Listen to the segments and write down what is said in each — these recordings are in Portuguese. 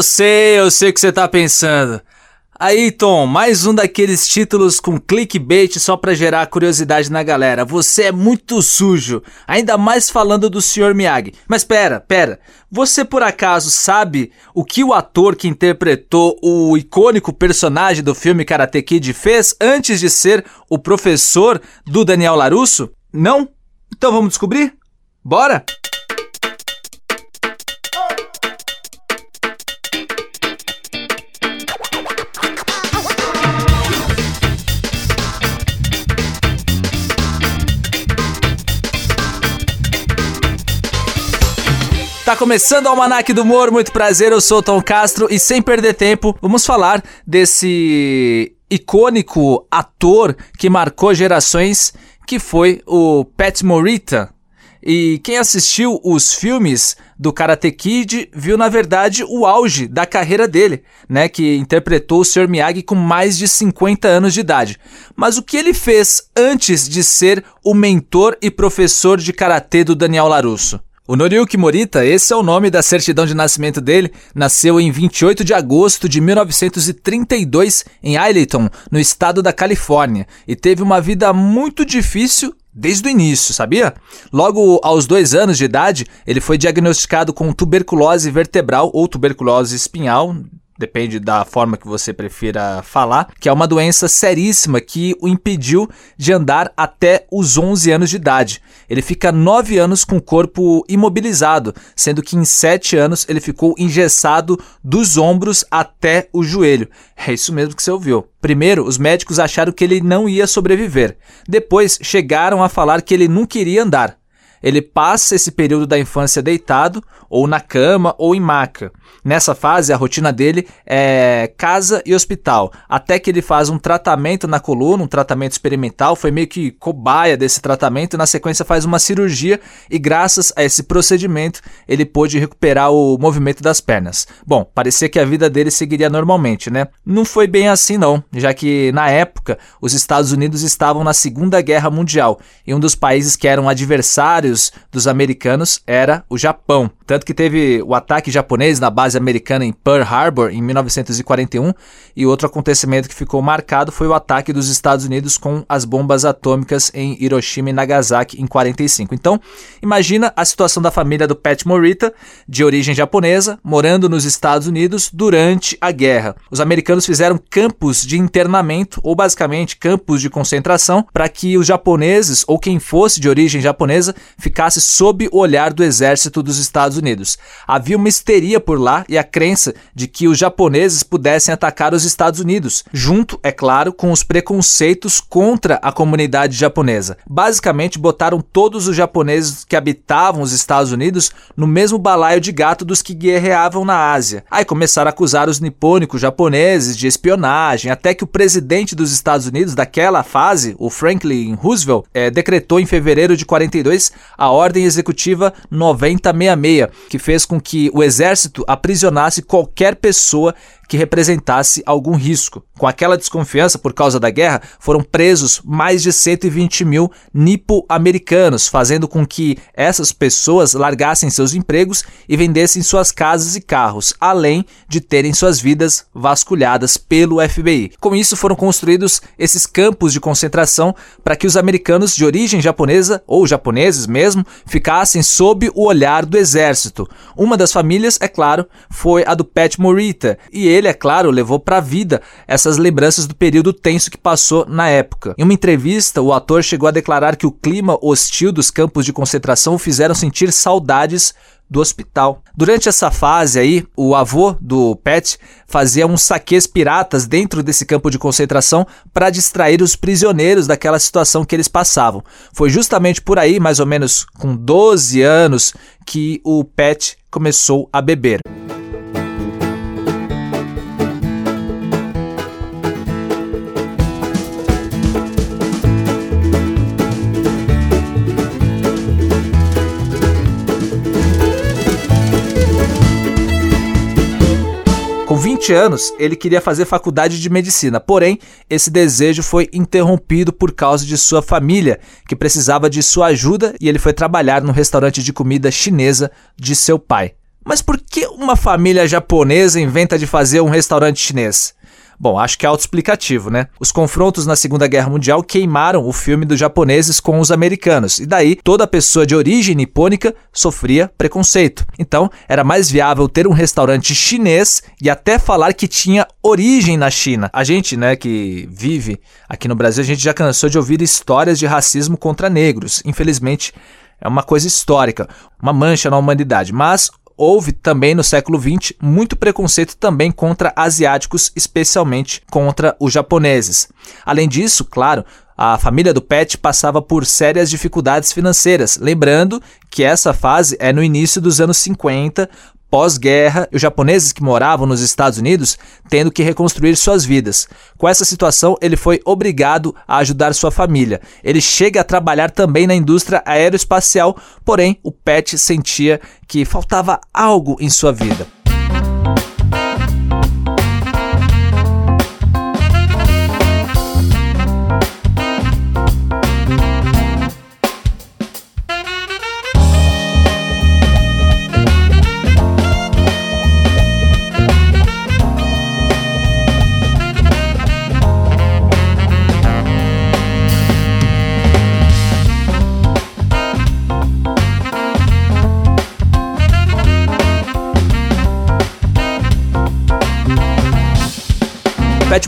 Eu sei, eu sei o que você tá pensando. Aí, Tom, mais um daqueles títulos com clickbait só pra gerar curiosidade na galera. Você é muito sujo, ainda mais falando do Sr. Miyagi. Mas pera, pera. Você por acaso sabe o que o ator que interpretou o icônico personagem do filme Karate Kid fez antes de ser o professor do Daniel Larusso? Não? Então vamos descobrir? Bora? Tá começando o Almanac do Humor, muito prazer, eu sou o Tom Castro e sem perder tempo, vamos falar desse icônico ator que marcou gerações, que foi o Pat Morita. E quem assistiu os filmes do Karate Kid viu, na verdade, o auge da carreira dele, né? Que interpretou o Sr. Miyagi com mais de 50 anos de idade. Mas o que ele fez antes de ser o mentor e professor de karatê do Daniel Larusso? O Noriyuki Morita, esse é o nome da certidão de nascimento dele, nasceu em 28 de agosto de 1932 em Ileton, no estado da Califórnia, e teve uma vida muito difícil desde o início, sabia? Logo aos dois anos de idade, ele foi diagnosticado com tuberculose vertebral ou tuberculose espinhal, depende da forma que você prefira falar, que é uma doença seríssima que o impediu de andar até os 11 anos de idade. Ele fica 9 anos com o corpo imobilizado, sendo que em 7 anos ele ficou engessado dos ombros até o joelho. É isso mesmo que você ouviu. Primeiro, os médicos acharam que ele não ia sobreviver. Depois, chegaram a falar que ele não queria andar. Ele passa esse período da infância deitado, ou na cama, ou em maca. Nessa fase, a rotina dele é casa e hospital, até que ele faz um tratamento na coluna, um tratamento experimental, foi meio que cobaia desse tratamento, e na sequência faz uma cirurgia, e graças a esse procedimento, ele pôde recuperar o movimento das pernas. Bom, parecia que a vida dele seguiria normalmente, né? Não foi bem assim não, já que na época os Estados Unidos estavam na Segunda Guerra Mundial, e um dos países que eram adversários dos americanos era o Japão. Tanto que teve o ataque japonês na base americana em Pearl Harbor em 1941 e outro acontecimento que ficou marcado foi o ataque dos Estados Unidos com as bombas atômicas em Hiroshima e Nagasaki em 45. Então, imagina a situação da família do Pat Morita, de origem japonesa, morando nos Estados Unidos durante a guerra. Os americanos fizeram campos de internamento ou basicamente campos de concentração para que os japoneses ou quem fosse de origem japonesa ficasse sob o olhar do exército dos Estados Unidos. Havia uma histeria por lá e a crença de que os japoneses pudessem atacar os Estados Unidos, junto, é claro, com os preconceitos contra a comunidade japonesa. Basicamente, botaram todos os japoneses que habitavam os Estados Unidos no mesmo balaio de gato dos que guerreavam na Ásia. Aí começaram a acusar os nipônicos japoneses de espionagem, até que o presidente dos Estados Unidos daquela fase, o Franklin Roosevelt, é, decretou em fevereiro de 42 a Ordem Executiva 9066, que fez com que o exército aprisionasse qualquer pessoa que representasse algum risco. Com aquela desconfiança por causa da guerra, foram presos mais de 120 mil nipo-americanos, fazendo com que essas pessoas largassem seus empregos e vendessem suas casas e carros, além de terem suas vidas vasculhadas pelo FBI. Com isso, foram construídos esses campos de concentração para que os americanos de origem japonesa, ou japoneses mesmo, ficassem sob o olhar do exército. Uma das famílias, é claro, foi a do Pat Morita, e ele ele, é claro, levou para vida essas lembranças do período tenso que passou na época. Em uma entrevista, o ator chegou a declarar que o clima hostil dos campos de concentração o fizeram sentir saudades do hospital. Durante essa fase aí, o avô do Pet fazia uns saques piratas dentro desse campo de concentração para distrair os prisioneiros daquela situação que eles passavam. Foi justamente por aí, mais ou menos com 12 anos, que o Pet começou a beber. 20 anos, ele queria fazer faculdade de medicina, porém, esse desejo foi interrompido por causa de sua família, que precisava de sua ajuda e ele foi trabalhar no restaurante de comida chinesa de seu pai. Mas por que uma família japonesa inventa de fazer um restaurante chinês? Bom, acho que é autoexplicativo, né? Os confrontos na Segunda Guerra Mundial queimaram o filme dos japoneses com os americanos, e daí toda pessoa de origem nipônica sofria preconceito. Então, era mais viável ter um restaurante chinês e até falar que tinha origem na China. A gente, né, que vive aqui no Brasil, a gente já cansou de ouvir histórias de racismo contra negros. Infelizmente, é uma coisa histórica, uma mancha na humanidade. Mas houve também no século XX muito preconceito também contra asiáticos, especialmente contra os japoneses. Além disso, claro, a família do Pet passava por sérias dificuldades financeiras, lembrando que essa fase é no início dos anos 50, pós-guerra, os japoneses que moravam nos Estados Unidos tendo que reconstruir suas vidas. Com essa situação, ele foi obrigado a ajudar sua família. Ele chega a trabalhar também na indústria aeroespacial, porém, o Pet sentia que faltava algo em sua vida.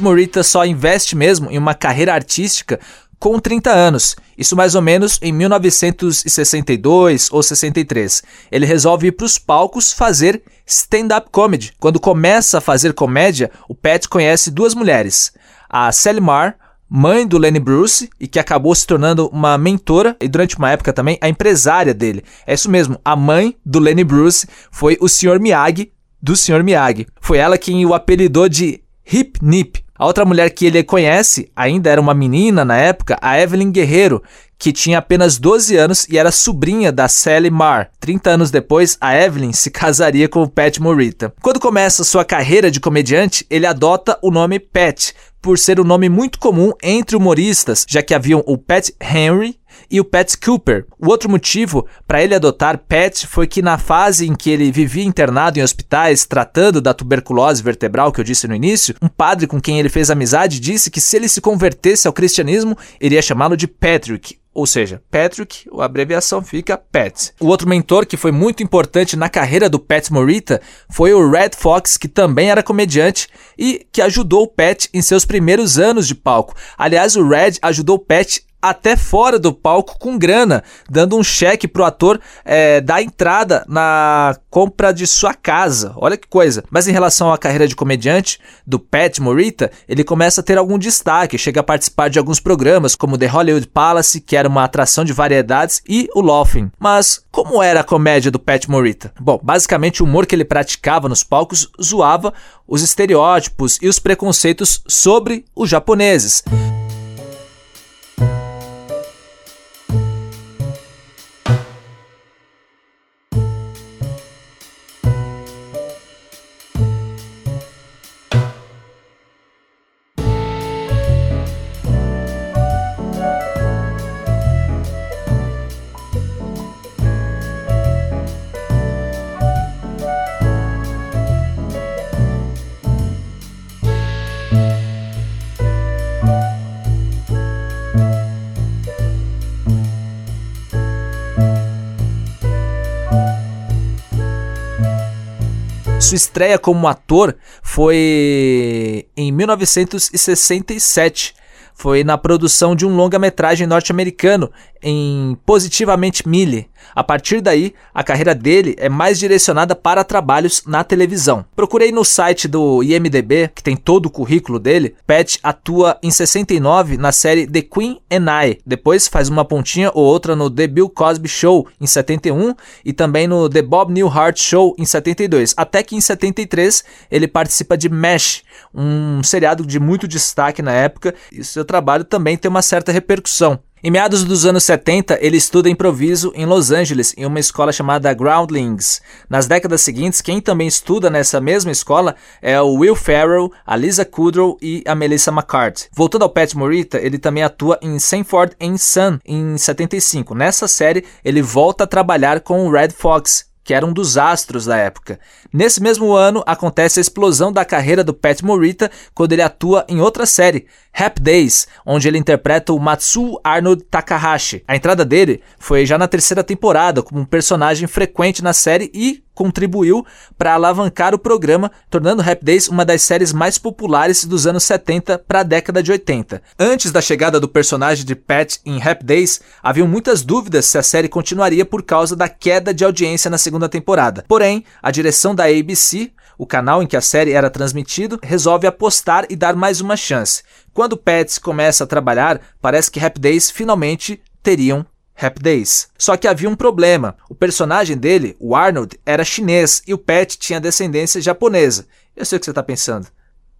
Morita só investe mesmo em uma carreira artística com 30 anos, isso mais ou menos em 1962 ou 63. Ele resolve ir para os palcos fazer stand-up comedy. Quando começa a fazer comédia, o Pat conhece duas mulheres, a Sally Marr, mãe do Lenny Bruce e que acabou se tornando uma mentora e durante uma época também a empresária dele. É isso mesmo, a mãe do Lenny Bruce foi o Sr. Miyagi do Sr. Miyagi. Foi ela quem o apelidou de Hip Nip. A outra mulher que ele conhece ainda era uma menina na época, a Evelyn Guerreiro, que tinha apenas 12 anos e era sobrinha da Sally Marr. 30 anos depois, a Evelyn se casaria com o Pat Morita. Quando começa sua carreira de comediante, ele adota o nome Pat, por ser um nome muito comum entre humoristas, já que haviam o Pat Henry e o Pat Cooper. O outro motivo para ele adotar Pat foi que na fase em que ele vivia internado em hospitais tratando da tuberculose vertebral que eu disse no início, um padre com quem ele fez amizade disse que se ele se convertesse ao cristianismo, iria chamá-lo de Patrick, ou seja, Patrick, a abreviação fica Pat. O outro mentor que foi muito importante na carreira do Pat Morita foi o Red Fox, que também era comediante e que ajudou o Pat em seus primeiros anos de palco. Aliás, o Red ajudou o Pat até fora do palco com grana, dando um cheque pro ator é, dar entrada na compra de sua casa. Olha que coisa. Mas em relação à carreira de comediante do Pat Morita, ele começa a ter algum destaque, chega a participar de alguns programas, como The Hollywood Palace, que era uma atração de variedades, e o Laughing. Mas como era a comédia do Pat Morita? Bom, basicamente o humor que ele praticava nos palcos zoava os estereótipos e os preconceitos sobre os japoneses. Sua estreia como ator foi em 1967. Foi na produção de um longa-metragem norte-americano em Positivamente Millie. A partir daí, a carreira dele é mais direcionada para trabalhos na televisão. Procurei no site do IMDB, que tem todo o currículo dele. Pat atua em 69 na série The Queen and I. Depois faz uma pontinha ou outra no The Bill Cosby Show em 71 e também no The Bob Newhart Show em 72. Até que em 73 ele participa de MASH, um seriado de muito destaque na época, e seu trabalho também tem uma certa repercussão. Em meados dos anos 70, ele estuda improviso em Los Angeles, em uma escola chamada Groundlings. Nas décadas seguintes, quem também estuda nessa mesma escola é o Will Ferrell, a Lisa Kudrow e a Melissa McCarthy. Voltando ao Pat Morita, ele também atua em Sanford and Son em 75. Nessa série, ele volta a trabalhar com o Red Fox, que era um dos astros da época. Nesse mesmo ano, acontece a explosão da carreira do Pat Morita quando ele atua em outra série, Happy Days, onde ele interpreta o Matsu Arnold Takahashi. A entrada dele foi já na terceira temporada, como um personagem frequente na série e contribuiu para alavancar o programa, tornando Happy Days uma das séries mais populares dos anos 70 para a década de 80. Antes da chegada do personagem de Pat em Happy Days, haviam muitas dúvidas se a série continuaria por causa da queda de audiência na segunda temporada. Porém, a direção da ABC o canal em que a série era transmitido, resolve apostar e dar mais uma chance. Quando Pets começa a trabalhar, parece que Happy Days finalmente teriam Happy Days. Só que havia um problema. O personagem dele, o Arnold, era chinês e o Pet tinha descendência japonesa. Eu sei o que você está pensando.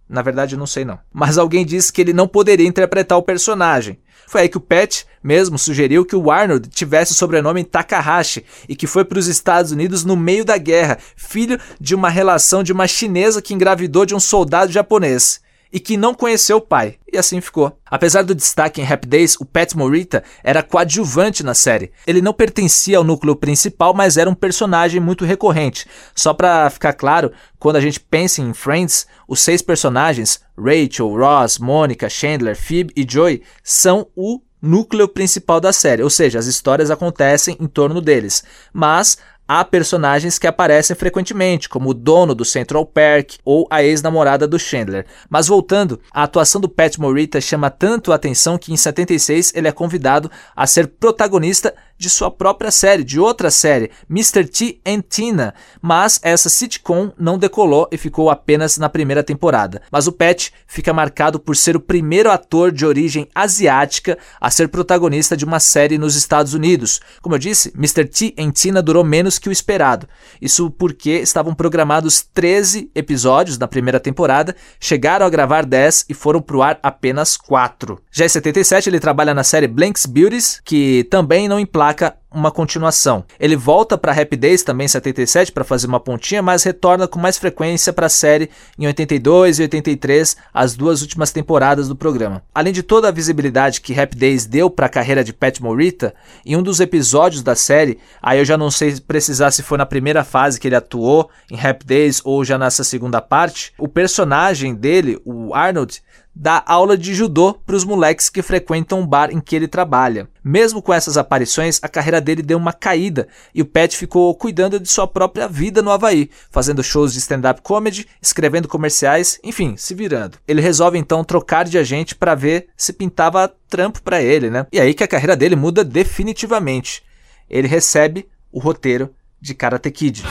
Na verdade, eu não sei não. Mas alguém disse que ele não poderia interpretar o personagem. Foi aí que o Pat mesmo sugeriu que o Arnold tivesse o sobrenome Takahashi e que foi para os Estados Unidos no meio da guerra, filho de uma relação de uma chinesa que engravidou de um soldado japonês e que não conheceu o pai, e assim ficou. Apesar do destaque em Happy Days, o Pat Morita era coadjuvante na série. Ele não pertencia ao núcleo principal, mas era um personagem muito recorrente. Só para ficar claro, quando a gente pensa em Friends, os seis personagens, Rachel, Ross, Monica, Chandler, Phoebe e Joey, são o núcleo principal da série, ou seja, as histórias acontecem em torno deles. Mas há personagens que aparecem frequentemente, como o dono do Central Park ou a ex-namorada do Chandler. Mas voltando, a atuação do Pat Morita chama tanto a atenção que em 76 ele é convidado a ser protagonista de sua própria série, de outra série, Mr. T and Tina, mas essa sitcom não decolou e ficou apenas na primeira temporada. Mas o Pat fica marcado por ser o primeiro ator de origem asiática a ser protagonista de uma série nos Estados Unidos. Como eu disse, Mr. T and Tina durou menos que o esperado. Isso porque estavam programados 13 episódios na primeira temporada, chegaram a gravar 10 e foram pro ar apenas 4. Já em 77 ele trabalha na série Blanks Beauties, que também não implaca placa uma continuação. Ele volta para Days também em 77 para fazer uma pontinha, mas retorna com mais frequência para a série em 82 e 83, as duas últimas temporadas do programa. Além de toda a visibilidade que Days deu para a carreira de Pat Morita, em um dos episódios da série, aí eu já não sei precisar se foi na primeira fase que ele atuou em Days ou já nessa segunda parte, o personagem dele, o Arnold, dá aula de judô para os moleques que frequentam o bar em que ele trabalha. Mesmo com essas aparições, a carreira dele deu uma caída e o Pat ficou cuidando de sua própria vida no Havaí, fazendo shows de stand-up comedy, escrevendo comerciais, enfim, se virando. Ele resolve então trocar de agente para ver se pintava trampo para ele, né? E aí que a carreira dele muda definitivamente. Ele recebe o roteiro de Karate Kid.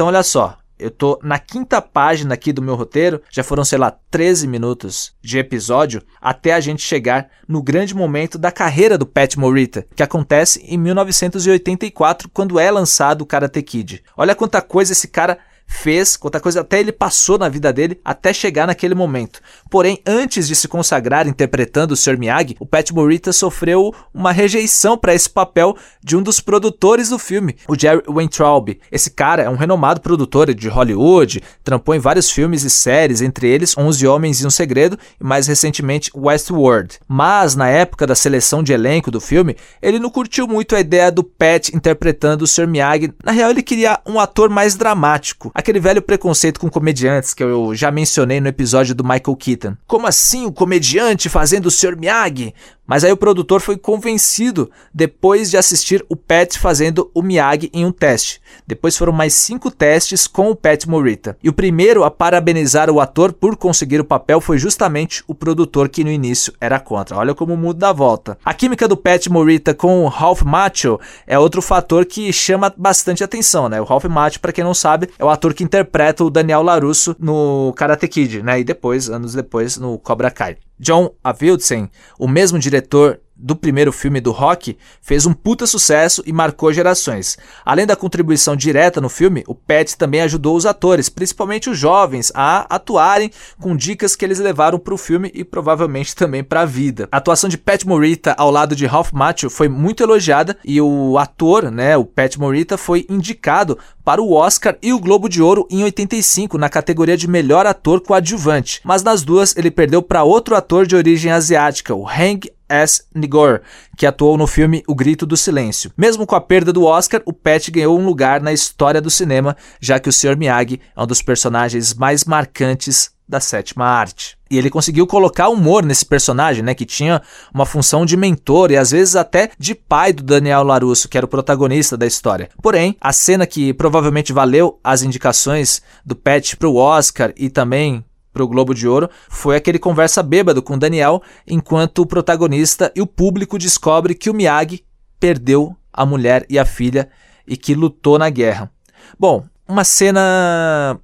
Então, olha só, eu tô na quinta página aqui do meu roteiro, já foram, sei lá, 13 minutos de episódio até a gente chegar no grande momento da carreira do Pat Morita, que acontece em 1984, quando é lançado o Karate Kid. Olha quanta coisa esse cara fez, quanta coisa até ele passou na vida dele até chegar naquele momento. Porém, antes de se consagrar interpretando o Sr. Miyagi, o Pat Morita sofreu uma rejeição para esse papel de um dos produtores do filme, o Jerry Weintraub. Esse cara é um renomado produtor de Hollywood, trampou em vários filmes e séries, entre eles Onze Homens e um Segredo e mais recentemente Westworld. Mas na época da seleção de elenco do filme, ele não curtiu muito a ideia do Pat interpretando o Sr. Miyagi. Na real, ele queria um ator mais dramático Aquele velho preconceito com comediantes que eu já mencionei no episódio do Michael Keaton. Como assim o comediante fazendo o Sr. Miyagi? Mas aí o produtor foi convencido depois de assistir o Pat fazendo o Miyagi em um teste. Depois foram mais cinco testes com o Pat Morita. E o primeiro a parabenizar o ator por conseguir o papel foi justamente o produtor que no início era contra. Olha como muda a volta. A química do Pat Morita com o Ralph Macchio é outro fator que chama bastante atenção, né? O Ralph Macchio, para quem não sabe, é o ator que interpreta o Daniel LaRusso no Karate Kid, né? E depois, anos depois, no Cobra Kai. John Avildsen, o mesmo diretor do primeiro filme do Rock, fez um puta sucesso e marcou gerações. Além da contribuição direta no filme, o Pat também ajudou os atores, principalmente os jovens, a atuarem com dicas que eles levaram para o filme e provavelmente também para a vida. A atuação de Pat Morita ao lado de Ralph Macchio foi muito elogiada e o ator, né, o Pat Morita, foi indicado para o Oscar e o Globo de Ouro em 85 na categoria de melhor ator coadjuvante. Mas nas duas ele perdeu para outro ator de origem asiática, o Hang S. Nigor, que atuou no filme O Grito do Silêncio. Mesmo com a perda do Oscar, o Pat ganhou um lugar na história do cinema, já que o Sr. Miyagi é um dos personagens mais marcantes da sétima arte. E ele conseguiu colocar humor nesse personagem, né, que tinha uma função de mentor e às vezes até de pai do Daniel LaRusso, que era o protagonista da história. Porém, a cena que provavelmente valeu as indicações do Pat para o Oscar e também para o Globo de Ouro foi aquele conversa bêbado com Daniel, enquanto o protagonista e o público descobre que o Miyagi perdeu a mulher e a filha e que lutou na guerra. Bom, uma cena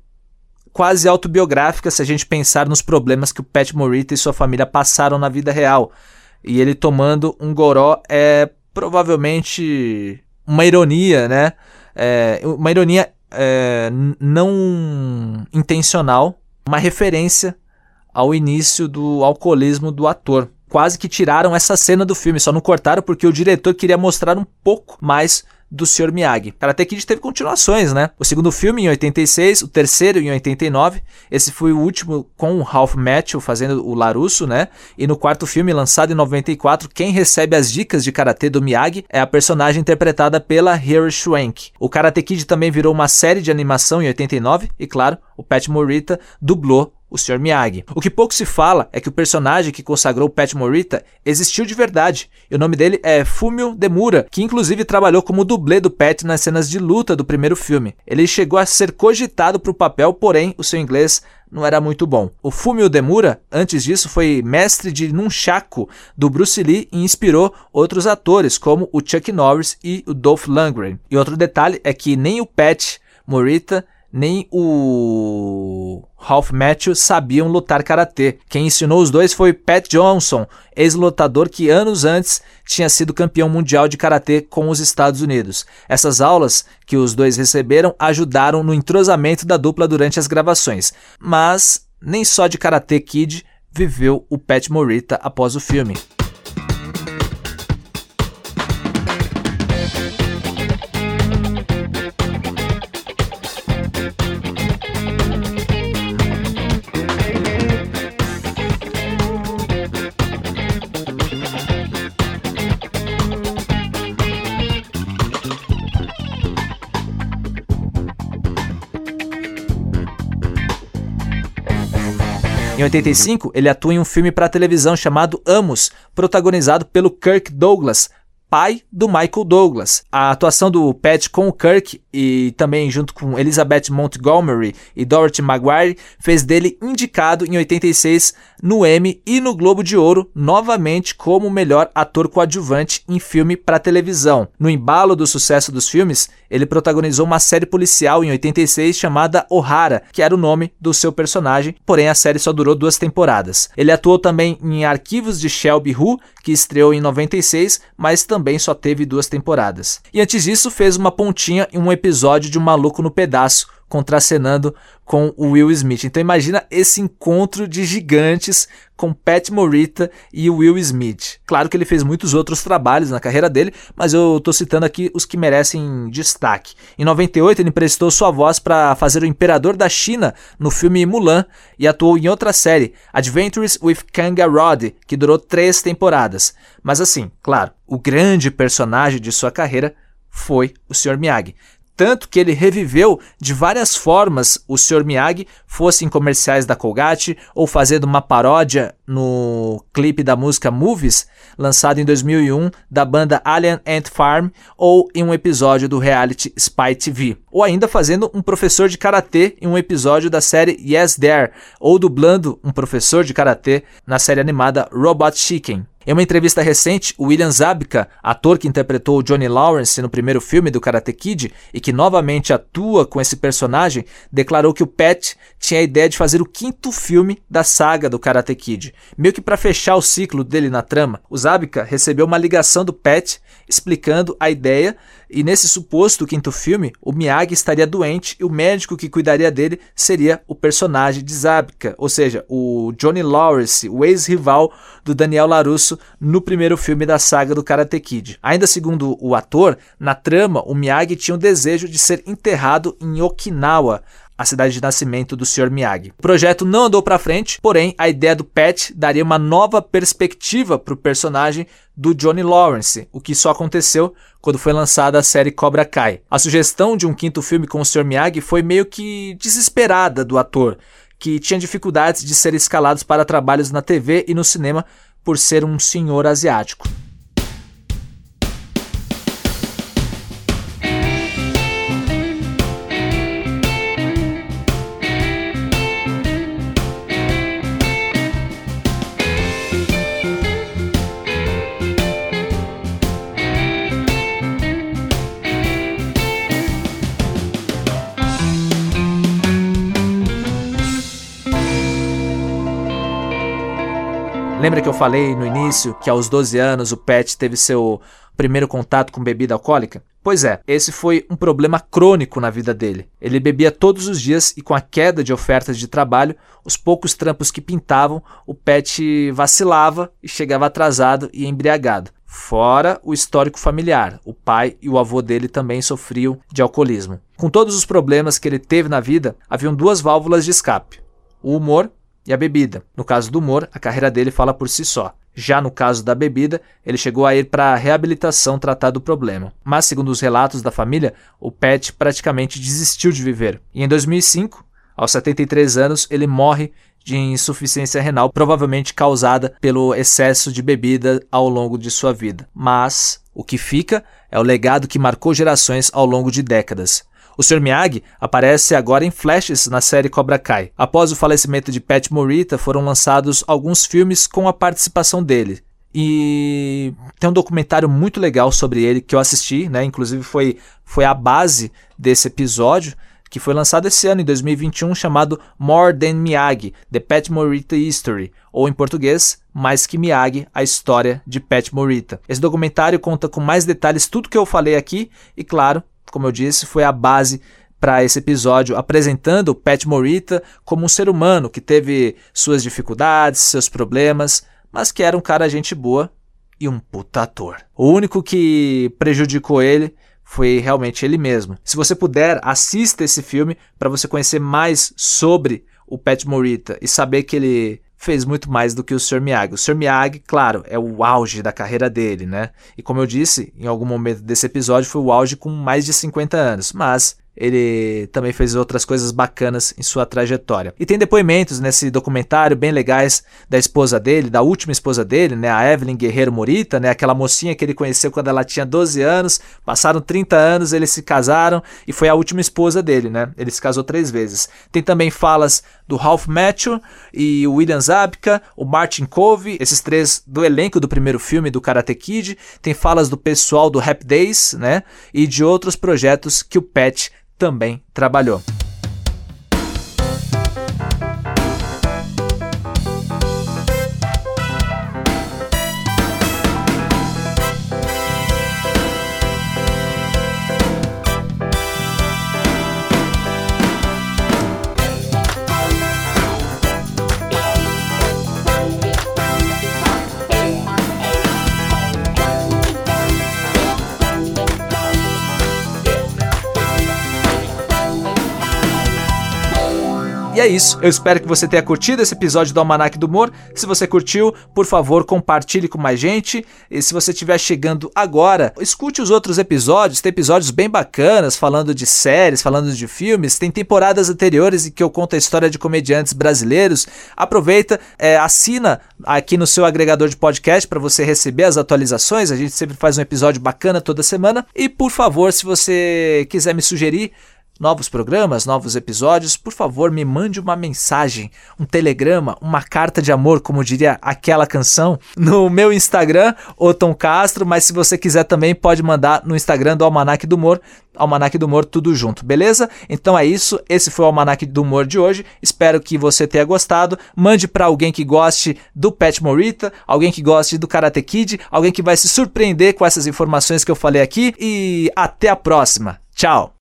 quase autobiográfica se a gente pensar nos problemas que o Pat Morita e sua família passaram na vida real. E ele tomando um goró é provavelmente uma ironia, né? É, uma ironia é, não intencional, uma referência ao início do alcoolismo do ator. Quase que tiraram essa cena do filme, só não cortaram porque o diretor queria mostrar um pouco mais do Sr. Miyagi. Karate Kid teve continuações, né? O segundo filme em 86, o terceiro em 89. Esse foi o último com o Ralph Macchio fazendo o Larusso, né? E no quarto filme, lançado em 94, quem recebe as dicas de karatê do Miyagi é a personagem interpretada pela Hilary Swank. O Karate Kid também virou uma série de animação em 89 e, claro, o Pat Morita dublou o Sr. Miyagi. O que pouco se fala é que o personagem que consagrou Pat Morita existiu de verdade, e o nome dele é Fumio Demura, que inclusive trabalhou como dublê do Pat nas cenas de luta do primeiro filme. Ele chegou a ser cogitado para o papel, porém o seu inglês não era muito bom. O Fumio Demura, antes disso, foi mestre de nunchaku do Bruce Lee e inspirou outros atores como o Chuck Norris e o Dolph Lundgren. E outro detalhe é que nem o Pat Morita nem o Ralph Matthews sabiam lutar karatê. Quem ensinou os dois foi Pat Johnson, ex-lutador que anos antes tinha sido campeão mundial de karatê com os Estados Unidos. Essas aulas que os dois receberam ajudaram no entrosamento da dupla durante as gravações. Mas nem só de Karate Kid viveu o Pat Morita após o filme. Em 85, ele atua em um filme para televisão chamado Amos, protagonizado pelo Kirk Douglas, pai do Michael Douglas. A atuação do Pat com o Kirk e também junto com Elizabeth Montgomery e Dorothy Maguire fez dele indicado em 86 no Emmy e no Globo de Ouro novamente como melhor ator coadjuvante em filme para televisão. No embalo do sucesso dos filmes, ele protagonizou uma série policial em 86 chamada O'Hara, que era o nome do seu personagem, porém a série só durou duas temporadas. Ele atuou também em Arquivos de Shelby Who, que estreou em 96, mas também só teve duas temporadas. E antes disso, fez uma pontinha em um episódio de Um Maluco no Pedaço, contracenando com o Will Smith. Então imagina esse encontro de gigantes com Pat Morita e Will Smith. Claro que ele fez muitos outros trabalhos na carreira dele, mas eu estou citando aqui os que merecem destaque. Em 98 ele emprestou sua voz para fazer o Imperador da China no filme Mulan e atuou em outra série, Adventures with Kanga Rod, que durou três temporadas. Mas assim, claro, o grande personagem de sua carreira foi o Sr. Miyagi tanto que ele reviveu de várias formas o Sr. Miyagi, fosse em comerciais da Colgate ou fazendo uma paródia no clipe da música Movies, lançado em 2001 da banda Alien Ant Farm, ou em um episódio do reality Spy TV, ou ainda fazendo um professor de karatê em um episódio da série Yes There, ou dublando um professor de karatê na série animada Robot Chicken. Em uma entrevista recente, William Zabka, ator que interpretou Johnny Lawrence no primeiro filme do Karate Kid e que novamente atua com esse personagem, declarou que o Pat tinha a ideia de fazer o quinto filme da saga do Karate Kid, meio que para fechar o ciclo dele na trama. O Zabka recebeu uma ligação do Pat explicando a ideia e nesse suposto quinto filme, o Miyagi estaria doente e o médico que cuidaria dele seria o personagem de Zabka, ou seja, o Johnny Lawrence, o ex-rival do Daniel LaRusso no primeiro filme da saga do Karate Kid. Ainda segundo o ator, na trama, o Miyagi tinha o desejo de ser enterrado em Okinawa, a cidade de nascimento do Sr. Miyagi. O projeto não andou para frente, porém a ideia do Pat daria uma nova perspectiva para o personagem do Johnny Lawrence, o que só aconteceu quando foi lançada a série Cobra Kai. A sugestão de um quinto filme com o Sr. Miyagi foi meio que desesperada do ator, que tinha dificuldades de ser escalado para trabalhos na TV e no cinema por ser um senhor asiático. Lembra que eu falei no início que aos 12 anos o Pat teve seu primeiro contato com bebida alcoólica? Pois é, esse foi um problema crônico na vida dele. Ele bebia todos os dias e com a queda de ofertas de trabalho, os poucos trampos que pintavam, o Pat vacilava e chegava atrasado e embriagado. Fora o histórico familiar, o pai e o avô dele também sofriam de alcoolismo. Com todos os problemas que ele teve na vida, haviam duas válvulas de escape: o humor e a bebida. No caso do humor, a carreira dele fala por si só. Já no caso da bebida, ele chegou a ir para a reabilitação tratar do problema. Mas, segundo os relatos da família, o Pat praticamente desistiu de viver. E em 2005, aos 73 anos, ele morre de insuficiência renal, provavelmente causada pelo excesso de bebida ao longo de sua vida. Mas o que fica é o legado que marcou gerações ao longo de décadas. O Sr. Miyagi aparece agora em flashes na série Cobra Kai. Após o falecimento de Pat Morita, foram lançados alguns filmes com a participação dele. E tem um documentário muito legal sobre ele que eu assisti, né? Inclusive foi, foi a base desse episódio, que foi lançado esse ano, em 2021, chamado More Than Miyagi, The Pat Morita History, ou em português, Mais que Miyagi, a história de Pat Morita. Esse documentário conta com mais detalhes tudo que eu falei aqui e, claro, como eu disse, foi a base para esse episódio, apresentando o Pat Morita como um ser humano que teve suas dificuldades, seus problemas, mas que era um cara gente boa e um puta ator. O único que prejudicou ele foi realmente ele mesmo. Se você puder, assista esse filme para você conhecer mais sobre o Pat Morita e saber que ele fez muito mais do que o Sr. Miyagi. O Sr. Miyagi, claro, é o auge da carreira dele, né? E como eu disse, em algum momento desse episódio foi o auge com mais de 50 anos, mas ele também fez outras coisas bacanas em sua trajetória. E tem depoimentos nesse documentário bem legais da esposa dele, da última esposa dele, né, a Evelyn Guerreiro Morita, né, aquela mocinha que ele conheceu quando ela tinha 12 anos, passaram 30 anos, eles se casaram e foi a última esposa dele, né? Ele se casou três vezes. Tem também falas do Ralph Macchio e o William Zabka, o Martin Cove, esses três do elenco do primeiro filme do Karate Kid. Tem falas do pessoal do Rap Days, né? E de outros projetos que o Pat também trabalhou. É isso. Eu espero que você tenha curtido esse episódio do Almanac do Humor. Se você curtiu, por favor, compartilhe com mais gente. E se você estiver chegando agora, escute os outros episódios. Tem episódios bem bacanas, falando de séries, falando de filmes. Tem temporadas anteriores em que eu conto a história de comediantes brasileiros. Aproveita, é, assina aqui no seu agregador de podcast para você receber as atualizações. A gente sempre faz um episódio bacana toda semana. E por favor, se você quiser me sugerir novos programas, novos episódios, por favor, me mande uma mensagem, um telegrama, uma carta de amor, como diria aquela canção, no meu Instagram, Otom Castro, mas se você quiser também pode mandar no Instagram do Almanac do Humor, Almanac do Humor tudo junto, beleza? Então é isso, esse foi o Almanac do Humor de hoje. Espero que você tenha gostado. Mande para alguém que goste do Pet Morita, alguém que goste do Karate Kid, alguém que vai se surpreender com essas informações que eu falei aqui e até a próxima. Tchau.